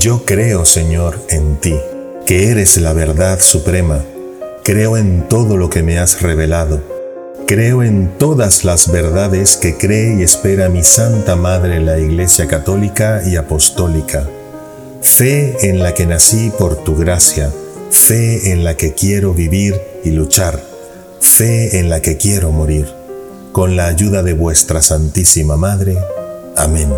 Yo creo, Señor, en ti, que eres la verdad suprema. Creo en todo lo que me has revelado. Creo en todas las verdades que cree y espera mi Santa Madre la Iglesia Católica y Apostólica. Fe en la que nací por tu gracia, fe en la que quiero vivir y luchar, fe en la que quiero morir. Con la ayuda de vuestra Santísima Madre. Amén.